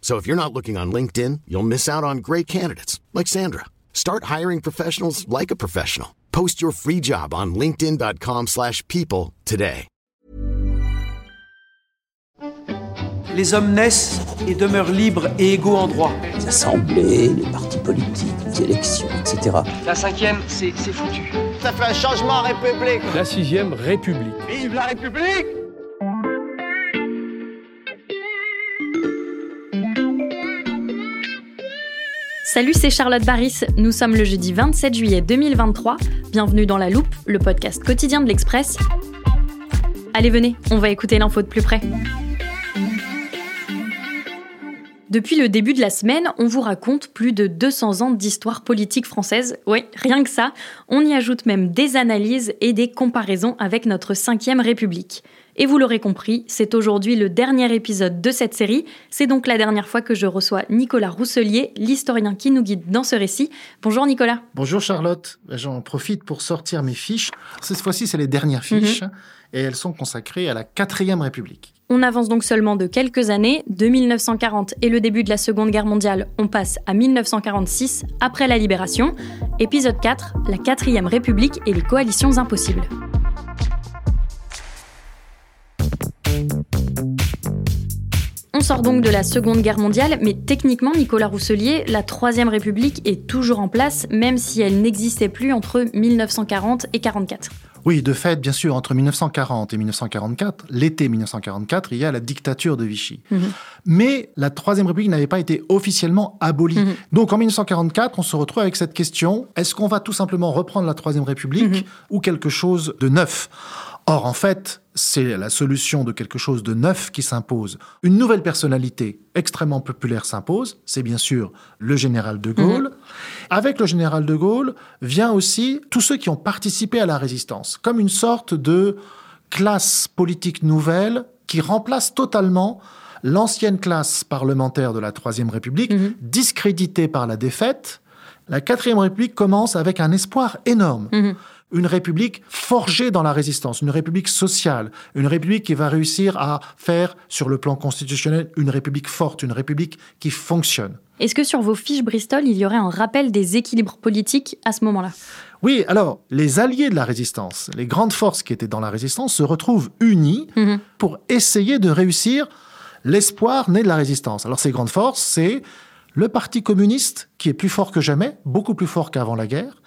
So if you're not looking on LinkedIn, you'll miss out on great candidates like Sandra. Start hiring professionals like a professional. Post your free job on linkedin.com/people slash people today. Les hommes naissent et demeurent libres et égaux en droit. les assemblées, les partis politiques, les élections, etc. La cinquième, c'est c'est foutu. Ça fait un changement en République. La sixième République. Vive la République Salut, c'est Charlotte Baris. Nous sommes le jeudi 27 juillet 2023. Bienvenue dans La Loupe, le podcast quotidien de l'Express. Allez, venez, on va écouter l'info de plus près. Depuis le début de la semaine, on vous raconte plus de 200 ans d'histoire politique française. Oui, rien que ça. On y ajoute même des analyses et des comparaisons avec notre 5ème République. Et vous l'aurez compris, c'est aujourd'hui le dernier épisode de cette série. C'est donc la dernière fois que je reçois Nicolas Rousselier, l'historien qui nous guide dans ce récit. Bonjour Nicolas. Bonjour Charlotte, j'en profite pour sortir mes fiches. Cette fois-ci, c'est les dernières fiches et elles sont consacrées à la quatrième République. On avance donc seulement de quelques années. De 1940 et le début de la Seconde Guerre mondiale, on passe à 1946, après la Libération. Épisode 4, la quatrième République et les coalitions impossibles. Sort donc de la Seconde Guerre mondiale, mais techniquement, Nicolas Rousselier, la Troisième République est toujours en place, même si elle n'existait plus entre 1940 et 1944. Oui, de fait, bien sûr, entre 1940 et 1944, l'été 1944, il y a la dictature de Vichy. Mais la Troisième République n'avait pas été officiellement abolie. Mhm. Donc en 1944, on se retrouve avec cette question, est-ce qu'on va tout simplement reprendre la Troisième République Mhm. ou quelque chose de neuf? Or, en fait, c'est la solution de quelque chose de neuf qui s'impose. Une nouvelle personnalité extrêmement populaire s'impose, c'est bien sûr le général de Gaulle. Avec le général de Gaulle vient aussi tous ceux qui ont participé à la résistance, comme une sorte de classe politique nouvelle qui remplace totalement l'ancienne classe parlementaire de la Troisième République, Mhm. discréditée par la défaite. La Quatrième République commence avec un espoir énorme. Mhm. Une république forgée dans la résistance, une république sociale, une république qui va réussir à faire, sur le plan constitutionnel, une république forte, une république qui fonctionne. Est-ce que sur vos fiches Bristol, il y aurait un rappel des équilibres politiques à ce moment-là? Oui, alors, les alliés de la résistance, les grandes forces qui étaient dans la résistance, se retrouvent unis Mhm. pour essayer de réussir l'espoir né de la résistance. Alors, ces grandes forces, c'est le Parti communiste, qui est plus fort que jamais, beaucoup plus fort qu'avant la guerre,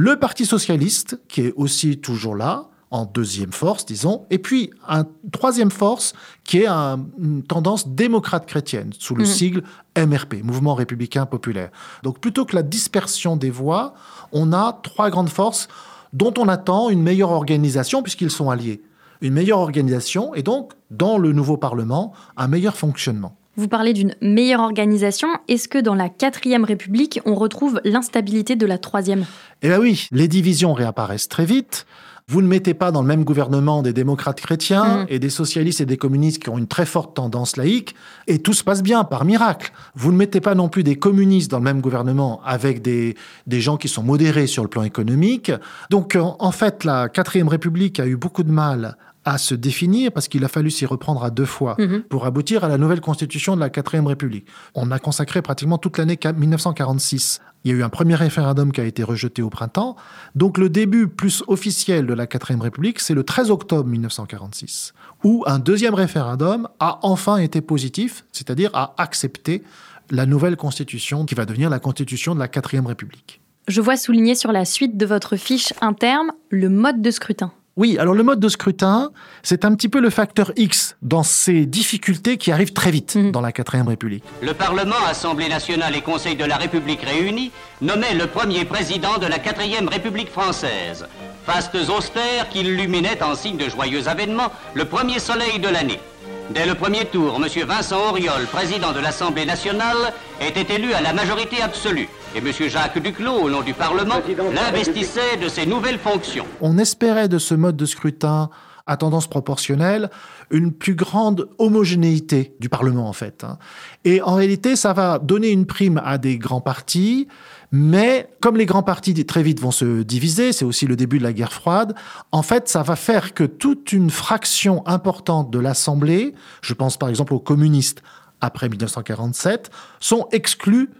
le Parti socialiste, qui est aussi toujours là, en deuxième force, disons, et puis un troisième force qui est un- une tendance démocrate chrétienne, sous le Mhm. sigle MRP, Mouvement républicain populaire. Donc plutôt que la dispersion des voix, on a trois grandes forces dont on attend une meilleure organisation puisqu'ils sont alliés. Une meilleure organisation et donc, dans le nouveau Parlement, un meilleur fonctionnement. Vous parlez d'une meilleure organisation. Est-ce que dans la quatrième République, on retrouve l'instabilité de la troisième? Eh bien oui, les divisions réapparaissent très vite. Vous ne mettez pas dans le même gouvernement des démocrates chrétiens Mhm. et des socialistes et des communistes qui ont une très forte tendance laïque, et tout se passe bien par miracle. Vous ne mettez pas non plus des communistes dans le même gouvernement avec des, des gens qui sont modérés sur le plan économique. Donc en, en fait, la quatrième République a eu beaucoup de mal à se définir parce qu'il a fallu s'y reprendre à deux fois Mhm. pour aboutir à la nouvelle constitution de la quatrième République. On a consacré pratiquement toute l'année 1946. Il y a eu un premier référendum qui a été rejeté au printemps. Donc le début plus officiel de la quatrième République, c'est le 13 octobre 1946, où un deuxième référendum a enfin été positif, c'est-à-dire a accepté la nouvelle constitution qui va devenir la constitution de la quatrième République. Je vois souligner sur la suite de votre fiche un terme, le mode de scrutin. Oui, alors le mode de scrutin, c'est un petit peu le facteur X dans ces difficultés qui arrivent très vite Mhm. dans la quatrième République. Le Parlement, Assemblée nationale et Conseil de la République réunis nommait le premier président de la quatrième République française. Fastes austères qui illuminaient en signe de joyeux avènement le premier soleil de l'année. Dès le premier tour, M. Vincent Auriol, président de l'Assemblée nationale, était élu à la majorité absolue. Et M. Jacques Duclos, au nom du Parlement, l'investissait de ses nouvelles fonctions. On espérait de ce mode de scrutin à tendance proportionnelle une plus grande homogénéité du Parlement en fait. hein. Et en réalité, ça va donner une prime à des grands partis, mais comme les grands partis très vite vont se diviser, c'est aussi le début de la guerre froide, en fait, ça va faire que toute une fraction importante de l'Assemblée, je pense par exemple aux communistes après 1947, sont exclus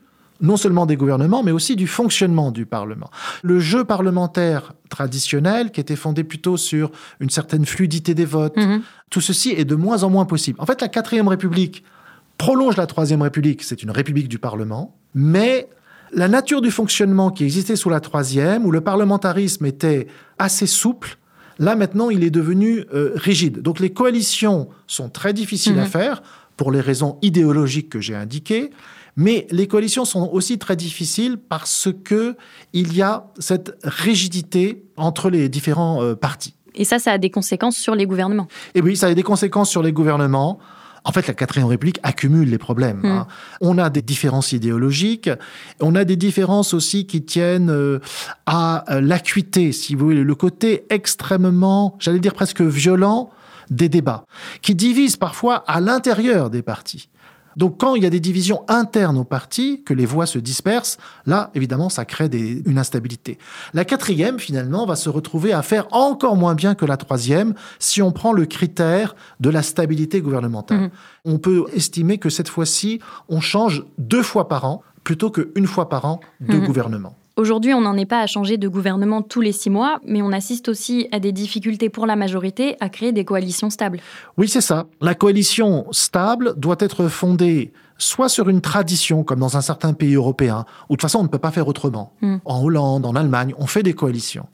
non seulement des gouvernements, mais aussi du fonctionnement du Parlement. Le jeu parlementaire traditionnel, qui était fondé plutôt sur une certaine fluidité des votes, tout ceci est de moins en moins possible. En fait, la quatrième République prolonge la troisième République, c'est une République du Parlement, mais la nature du fonctionnement qui existait sous la troisième, où le parlementarisme était assez souple, là maintenant il est devenu euh, rigide. Donc les coalitions sont très difficiles à faire pour les raisons idéologiques que j'ai indiquées, mais les coalitions sont aussi très difficiles parce que il y a cette rigidité entre les différents euh, partis. Et ça, ça a des conséquences sur les gouvernements. Et oui, ça a des conséquences sur les gouvernements. En fait, la quatrième République accumule les problèmes. hein. On a des différences idéologiques, on a des différences aussi qui tiennent euh, à euh, l'acuité, si vous voulez, le côté extrêmement, j'allais dire presque violent des débats, qui divisent parfois à l'intérieur des partis. Donc quand il y a des divisions internes aux partis, que les voix se dispersent, là, évidemment, ça crée des- une instabilité. La quatrième, finalement, va se retrouver à faire encore moins bien que la troisième si on prend le critère de la stabilité gouvernementale. On peut estimer que cette fois-ci, on change deux fois par an plutôt qu'une fois par an de gouvernement. Aujourd'hui, on n'en est pas à changer de gouvernement tous les six mois, mais on assiste aussi à des difficultés pour la majorité à créer des coalitions stables. Oui, c'est ça. La coalition stable doit être fondée soit sur une tradition, comme dans un certain pays européen, où de toute façon on ne peut pas faire autrement. En Hollande, en Allemagne, on fait des coalitions.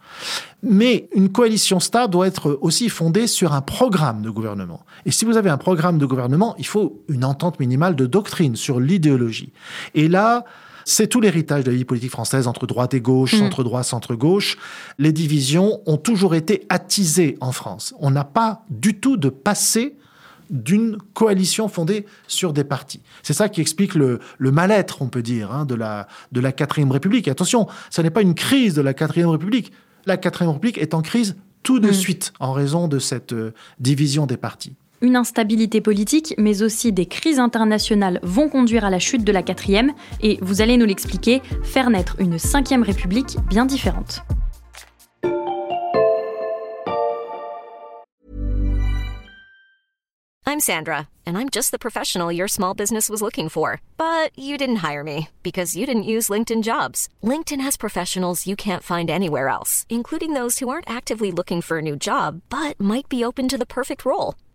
Mais une coalition stable doit être aussi fondée sur un programme de gouvernement. Et si vous avez un programme de gouvernement, il faut une entente minimale de doctrine sur l'idéologie. Et là, c'est tout l'héritage de la vie politique française entre droite et gauche, centre-droit, centre-gauche. Les divisions ont toujours été attisées en France. On n'a pas du tout de passé d'une coalition fondée sur des partis. C'est ça qui explique le, le mal-être, on peut dire, hein, de la de la quatrième République. Et attention, ce n'est pas une crise de la quatrième République. La quatrième République est en crise tout de suite en raison de cette euh, division des partis. Une instabilité politique, mais aussi des crises internationales vont conduire à la chute de la quatrième, et vous allez nous l'expliquer, faire naître une cinquième république bien différente. I'm Sandra, and I'm just the professional your small business was looking for. But you didn't hire me because you didn't use LinkedIn jobs. LinkedIn has professionals you can't find anywhere else, including those who aren't actively looking for a new job but might be open to the perfect role,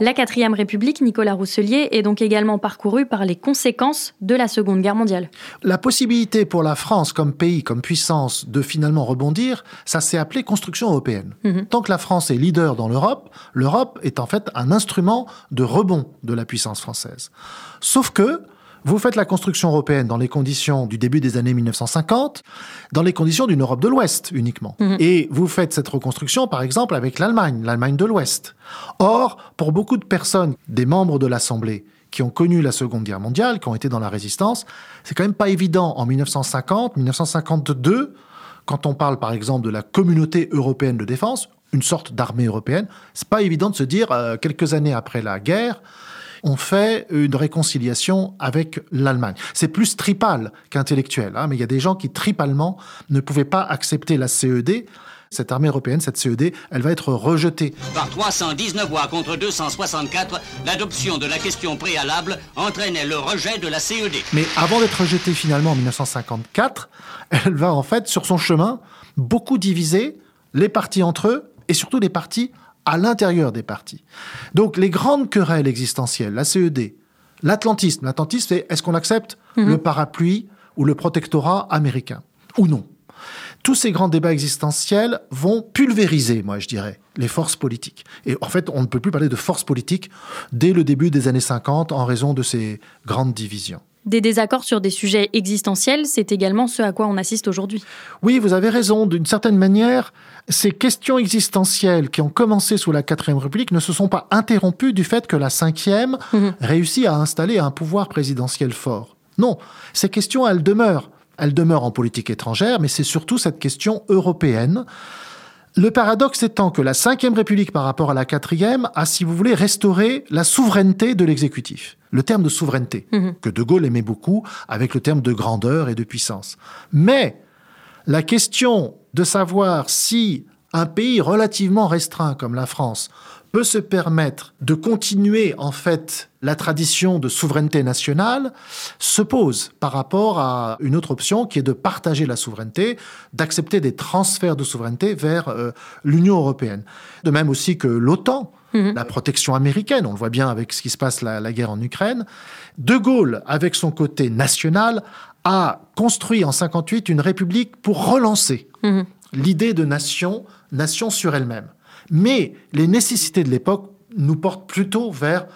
La quatrième république, Nicolas Rousselier, est donc également parcourue par les conséquences de la Seconde Guerre mondiale. La possibilité pour la France comme pays, comme puissance, de finalement rebondir, ça s'est appelé construction européenne. Tant que la France est leader dans l'Europe, l'Europe est en fait un instrument de rebond de la puissance française. Sauf que vous faites la construction européenne dans les conditions du début des années 1950, dans les conditions d'une Europe de l'Ouest uniquement. Et vous faites cette reconstruction, par exemple, avec l'Allemagne, l'Allemagne de l'Ouest. Or, pour beaucoup de personnes, des membres de l'Assemblée, qui ont connu la Seconde Guerre mondiale, qui ont été dans la résistance, c'est quand même pas évident en 1950, 1952, quand on parle par exemple de la communauté européenne de défense, une sorte d'armée européenne, c'est pas évident de se dire, euh, quelques années après la guerre, on fait une réconciliation avec l'Allemagne. C'est plus tripal qu'intellectuel, hein, mais il y a des gens qui tripalement ne pouvaient pas accepter la CED. cette armée européenne, cette CED, elle va être rejetée. Par 319 voix contre 264, l'adoption de la question préalable entraînait le rejet de la CED. Mais avant d'être rejetée finalement en 1954, elle va en fait, sur son chemin, beaucoup diviser les partis entre eux et surtout les partis à l'intérieur des partis. Donc les grandes querelles existentielles, la CED, l'atlantisme, l'atlantisme c'est est-ce qu'on accepte Mhm. le parapluie ou le protectorat américain ou non? Tous ces grands débats existentiels vont pulvériser, moi je dirais, les forces politiques. Et en fait, on ne peut plus parler de forces politiques dès le début des années 50 en raison de ces grandes divisions. Des désaccords sur des sujets existentiels, c'est également ce à quoi on assiste aujourd'hui. Oui, vous avez raison. D'une certaine manière, ces questions existentielles qui ont commencé sous la quatrième République ne se sont pas interrompues du fait que la cinquième réussit à installer un pouvoir présidentiel fort. Non, ces questions, elles demeurent. Elles demeurent en politique étrangère, mais c'est surtout cette question européenne. Le paradoxe étant que la Ve République par rapport à la quatrième a, si vous voulez, restauré la souveraineté de l'exécutif. Le terme de souveraineté, que De Gaulle aimait beaucoup, avec le terme de grandeur et de puissance. Mais la question de savoir si un pays relativement restreint comme la France peut se permettre de continuer en fait la tradition de souveraineté nationale se pose par rapport à une autre option qui est de partager la souveraineté, d'accepter des transferts de souveraineté vers euh, l'Union européenne. De même aussi que l'OTAN, la protection américaine, on le voit bien avec ce qui se passe la, la guerre en Ukraine. De Gaulle, avec son côté national, a construit en 58 une république pour relancer l'idée de nation, nation sur elle-même. Mais les nécessités de l'époque nous portent plutôt vers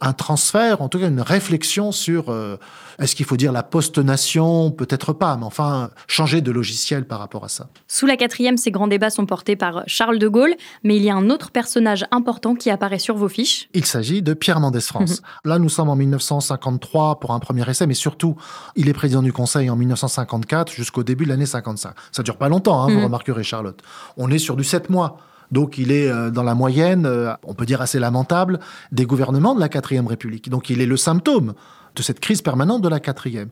un transfert, en tout cas une réflexion sur euh, est-ce qu'il faut dire la post-nation? Peut-être pas, mais enfin changer de logiciel par rapport à ça. Sous la quatrième, ces grands débats sont portés par Charles de Gaulle, mais il y a un autre personnage important qui apparaît sur vos fiches. Il s'agit de Pierre Mendès France. Là, nous sommes en 1953 pour un premier essai, mais surtout, il est président du Conseil en 1954 jusqu'au début de l'année 55. Ça dure pas longtemps, hein, vous remarquerez, Charlotte. On est sur du 7 mois. Donc il est euh, dans la moyenne, euh, on peut dire assez lamentable, des gouvernements de la quatrième République. Donc il est le symptôme de cette crise permanente de la quatrième.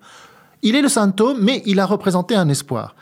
Il est le symptôme, mais il a représenté un espoir.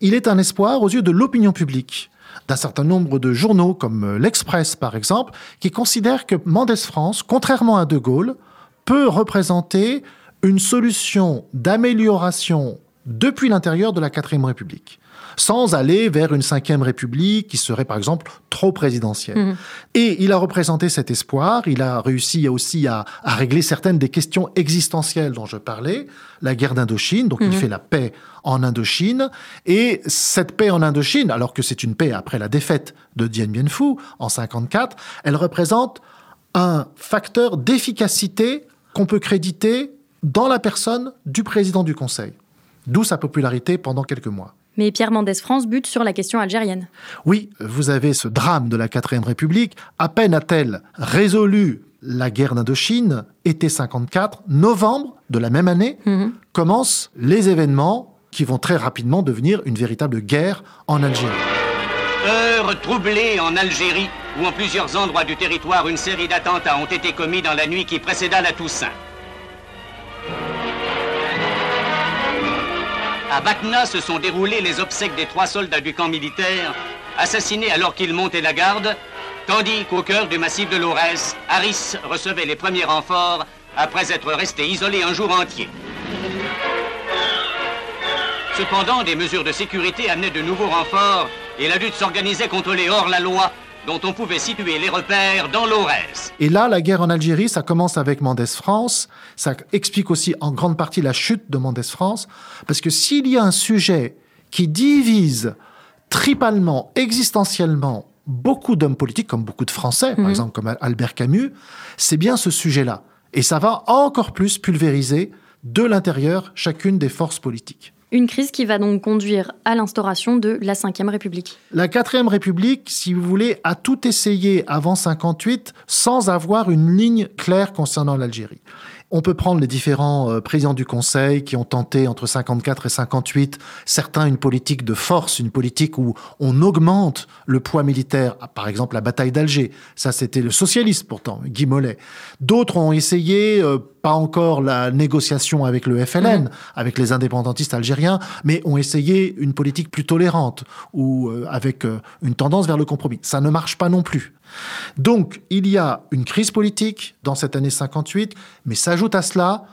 Il est un espoir aux yeux de l'opinion publique, d'un certain nombre de journaux, comme euh, l'Express par exemple, qui considèrent que Mendès France, contrairement à De Gaulle, peut représenter une solution d'amélioration depuis l'intérieur de la quatrième République sans aller vers une cinquième république qui serait par exemple trop présidentielle. Et il a représenté cet espoir, il a réussi aussi à, à, régler certaines des questions existentielles dont je parlais, la guerre d'Indochine, donc il fait la paix en Indochine, et cette paix en Indochine, alors que c'est une paix après la défaite de Dien Bien Phu en 54, elle représente un facteur d'efficacité qu'on peut créditer dans la personne du président du Conseil, d'où sa popularité pendant quelques mois. Mais Pierre Mendès France bute sur la question algérienne. Oui, vous avez ce drame de la quatrième République. À peine a-t-elle résolu la guerre d'Indochine, été 54, novembre de la même année, mmh. commencent les événements qui vont très rapidement devenir une véritable guerre en Algérie. Heure troublée en Algérie, où en plusieurs endroits du territoire une série d'attentats ont été commis dans la nuit qui précéda la Toussaint. À Batna se sont déroulées les obsèques des trois soldats du camp militaire, assassinés alors qu'ils montaient la garde, tandis qu'au cœur du massif de l'Aurès, Harris recevait les premiers renforts après être resté isolé un jour entier. Cependant, des mesures de sécurité amenaient de nouveaux renforts et la lutte s'organisait contre les hors-la-loi dont on pouvait situer les repères dans l'Aurès. Et là, la guerre en Algérie, ça commence avec Mendès France. Ça explique aussi en grande partie la chute de Mendès France. Parce que s'il y a un sujet qui divise tripalement, existentiellement, beaucoup d'hommes politiques, comme beaucoup de Français, mmh. par exemple, comme Albert Camus, c'est bien ce sujet-là. Et ça va encore plus pulvériser de l'intérieur chacune des forces politiques. Une crise qui va donc conduire à l'instauration de la Ve République. La Quatrième République, si vous voulez, a tout essayé avant 58 sans avoir une ligne claire concernant l'Algérie. On peut prendre les différents euh, présidents du Conseil qui ont tenté entre 54 et 58, certains une politique de force, une politique où on augmente le poids militaire, par exemple la bataille d'Alger. Ça, c'était le socialiste pourtant, Guy Mollet. D'autres ont essayé, euh, pas encore la négociation avec le FLN, Mhm. avec les indépendantistes algériens, mais ont essayé une politique plus tolérante ou euh, avec euh, une tendance vers le compromis. Ça ne marche pas non plus. Donc, il y a une crise politique dans cette année 58, mais s'ajoute à cela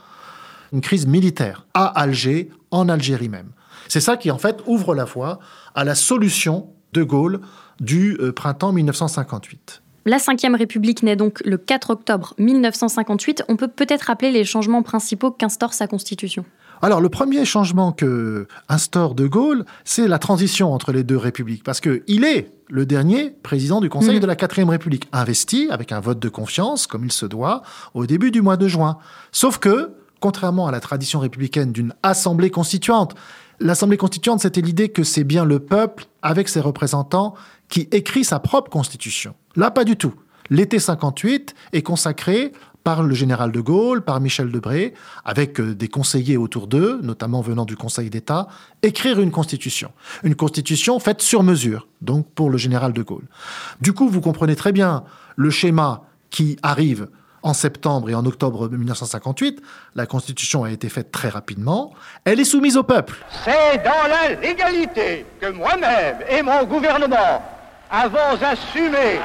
une crise militaire à Alger, en Algérie même. C'est ça qui, en fait, ouvre la voie à la solution de Gaulle du euh, printemps 1958. La Ve République naît donc le 4 octobre 1958. On peut peut-être rappeler les changements principaux qu'instaure sa constitution. Alors, le premier changement que instaure De Gaulle, c'est la transition entre les deux républiques, parce qu'il est le dernier président du Conseil Mhm. de la Quatrième République, investi avec un vote de confiance, comme il se doit, au début du mois de juin. Sauf que, contrairement à la tradition républicaine d'une assemblée constituante, l'assemblée constituante, c'était l'idée que c'est bien le peuple, avec ses représentants, qui écrit sa propre constitution. Là, pas du tout. L'été 58 est consacré par le général de Gaulle, par Michel Debré, avec euh, des conseillers autour d'eux, notamment venant du Conseil d'État, écrire une constitution. Une constitution faite sur mesure, donc pour le général de Gaulle. Du coup, vous comprenez très bien le schéma qui arrive en septembre et en octobre 1958. La constitution a été faite très rapidement. Elle est soumise au peuple. C'est dans la légalité que moi-même et mon gouvernement avons assumé,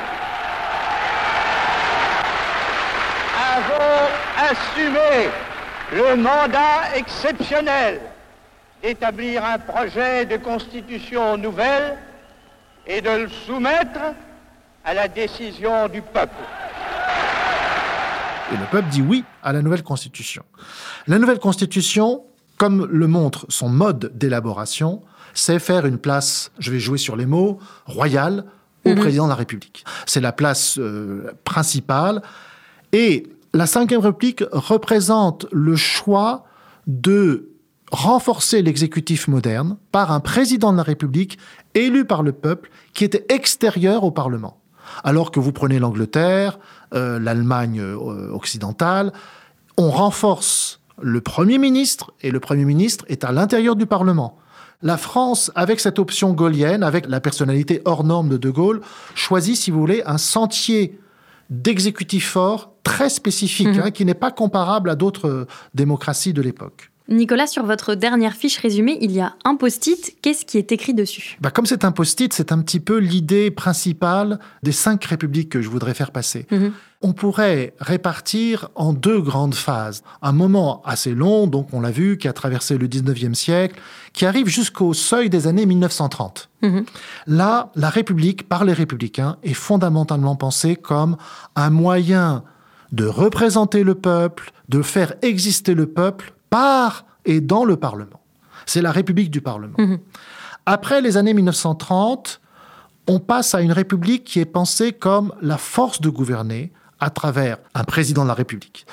avons assumé le mandat exceptionnel d'établir un projet de constitution nouvelle et de le soumettre à la décision du peuple. Et le peuple dit oui à la nouvelle constitution. La nouvelle constitution, comme le montre son mode d'élaboration, c'est faire une place, je vais jouer sur les mots, royale au président de la République. C'est la place euh, principale. Et la Ve République représente le choix de renforcer l'exécutif moderne par un président de la République élu par le peuple qui était extérieur au Parlement. Alors que vous prenez l'Angleterre, euh, l'Allemagne euh, occidentale, on renforce le Premier ministre et le Premier ministre est à l'intérieur du Parlement. La France, avec cette option gaulienne, avec la personnalité hors norme de De Gaulle, choisit, si vous voulez, un sentier d'exécutif fort très spécifique, hein, qui n'est pas comparable à d'autres euh, démocraties de l'époque. Nicolas, sur votre dernière fiche résumée, il y a un post-it. Qu'est-ce qui est écrit dessus? Bah, comme c'est un post-it, c'est un petit peu l'idée principale des cinq républiques que je voudrais faire passer. Mhm. On pourrait répartir en deux grandes phases. Un moment assez long, donc on l'a vu, qui a traversé le 19e siècle, qui arrive jusqu'au seuil des années 1930. Mhm. Là, la République, par les républicains, est fondamentalement pensée comme un moyen de représenter le peuple, de faire exister le peuple par et dans le Parlement. C'est la République du Parlement. Mhm. Après les années 1930, on passe à une République qui est pensée comme la force de gouverner à travers un président de la République.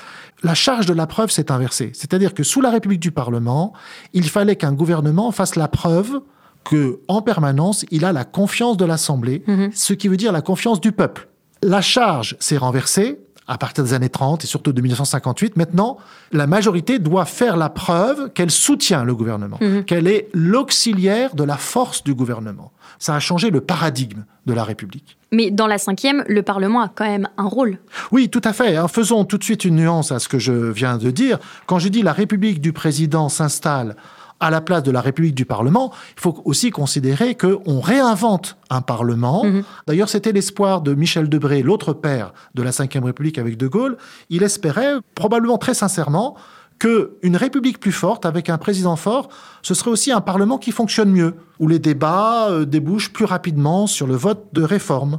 La charge de la preuve s'est inversée. C'est-à-dire que sous la République du Parlement, il fallait qu'un gouvernement fasse la preuve que, en permanence, il a la confiance de l'Assemblée, ce qui veut dire la confiance du peuple. La charge s'est renversée à partir des années 30 et surtout de 1958. Maintenant, la majorité doit faire la preuve qu'elle soutient le gouvernement, qu'elle est l'auxiliaire de la force du gouvernement. Ça a changé le paradigme de la République. Mais dans la cinquième, le Parlement a quand même un rôle. Oui, tout à fait. hein. Faisons tout de suite une nuance à ce que je viens de dire. Quand je dis la République du président s'installe à la place de la République du Parlement, il faut aussi considérer qu'on réinvente un Parlement. D'ailleurs, c'était l'espoir de Michel Debré, l'autre père de la Ve République avec De Gaulle. Il espérait, probablement très sincèrement, que une République plus forte, avec un président fort, ce serait aussi un Parlement qui fonctionne mieux, où les débats euh, débouchent plus rapidement sur le vote de réforme,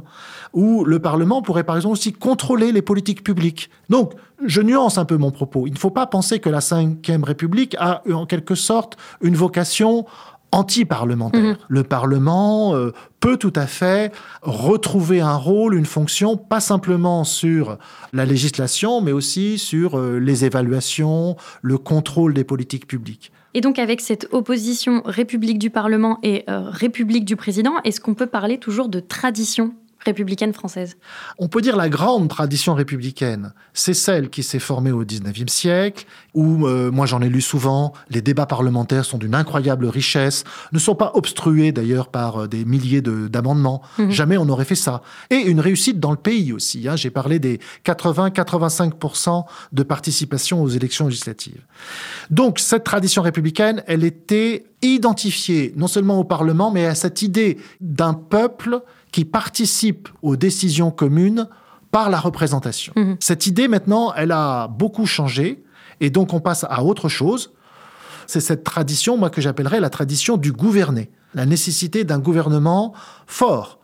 où le Parlement pourrait par exemple aussi contrôler les politiques publiques. Donc, je nuance un peu mon propos. Il ne faut pas penser que la Ve République a en quelque sorte une vocation anti-parlementaire. Le Parlement euh, peut tout à fait retrouver un rôle, une fonction, pas simplement sur la législation, mais aussi sur euh, les évaluations, le contrôle des politiques publiques. Et donc avec cette opposition République du Parlement et euh, République du Président, est-ce qu'on peut parler toujours de tradition? Républicaine française On peut dire la grande tradition républicaine, c'est celle qui s'est formée au XIXe siècle, où, euh, moi j'en ai lu souvent, les débats parlementaires sont d'une incroyable richesse, ne sont pas obstrués d'ailleurs par euh, des milliers d'amendements. Mhm. Jamais on n'aurait fait ça. Et une réussite dans le pays aussi. Hein. J'ai parlé des 80-85% de participation aux élections législatives. Donc cette tradition républicaine, elle était identifiée non seulement au Parlement, mais à cette idée d'un peuple qui participe aux décisions communes par la représentation. Mhm. Cette idée, maintenant, elle a beaucoup changé, et donc on passe à autre chose. C'est cette tradition, moi, que j'appellerais la tradition du gouverner, la nécessité d'un gouvernement fort.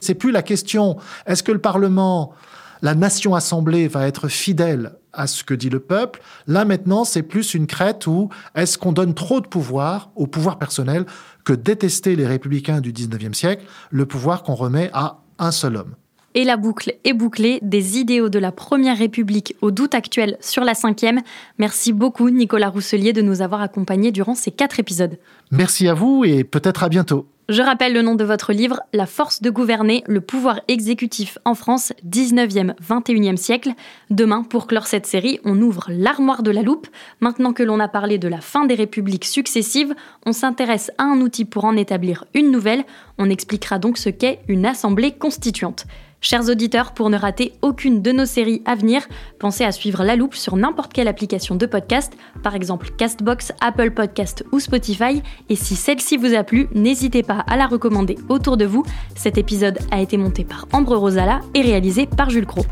C'est plus la question, est-ce que le Parlement, la nation assemblée va être fidèle à ce que dit le peuple. Là maintenant, c'est plus une crête où est-ce qu'on donne trop de pouvoir au pouvoir personnel que détester les républicains du 19e siècle, le pouvoir qu'on remet à un seul homme. Et la boucle est bouclée des idéaux de la Première République au doute actuel sur la cinquième. Merci beaucoup Nicolas Rousselier de nous avoir accompagnés durant ces quatre épisodes. Merci à vous et peut-être à bientôt. Je rappelle le nom de votre livre, La force de gouverner, le pouvoir exécutif en France, 19e, 21e siècle. Demain, pour clore cette série, on ouvre l'armoire de la loupe. Maintenant que l'on a parlé de la fin des républiques successives, on s'intéresse à un outil pour en établir une nouvelle. On expliquera donc ce qu'est une assemblée constituante. Chers auditeurs, pour ne rater aucune de nos séries à venir, pensez à suivre La Loupe sur n'importe quelle application de podcast, par exemple Castbox, Apple Podcast ou Spotify. Et si celle-ci vous a plu, n'hésitez pas à la recommander autour de vous. Cet épisode a été monté par Ambre Rosala et réalisé par Jules Cros.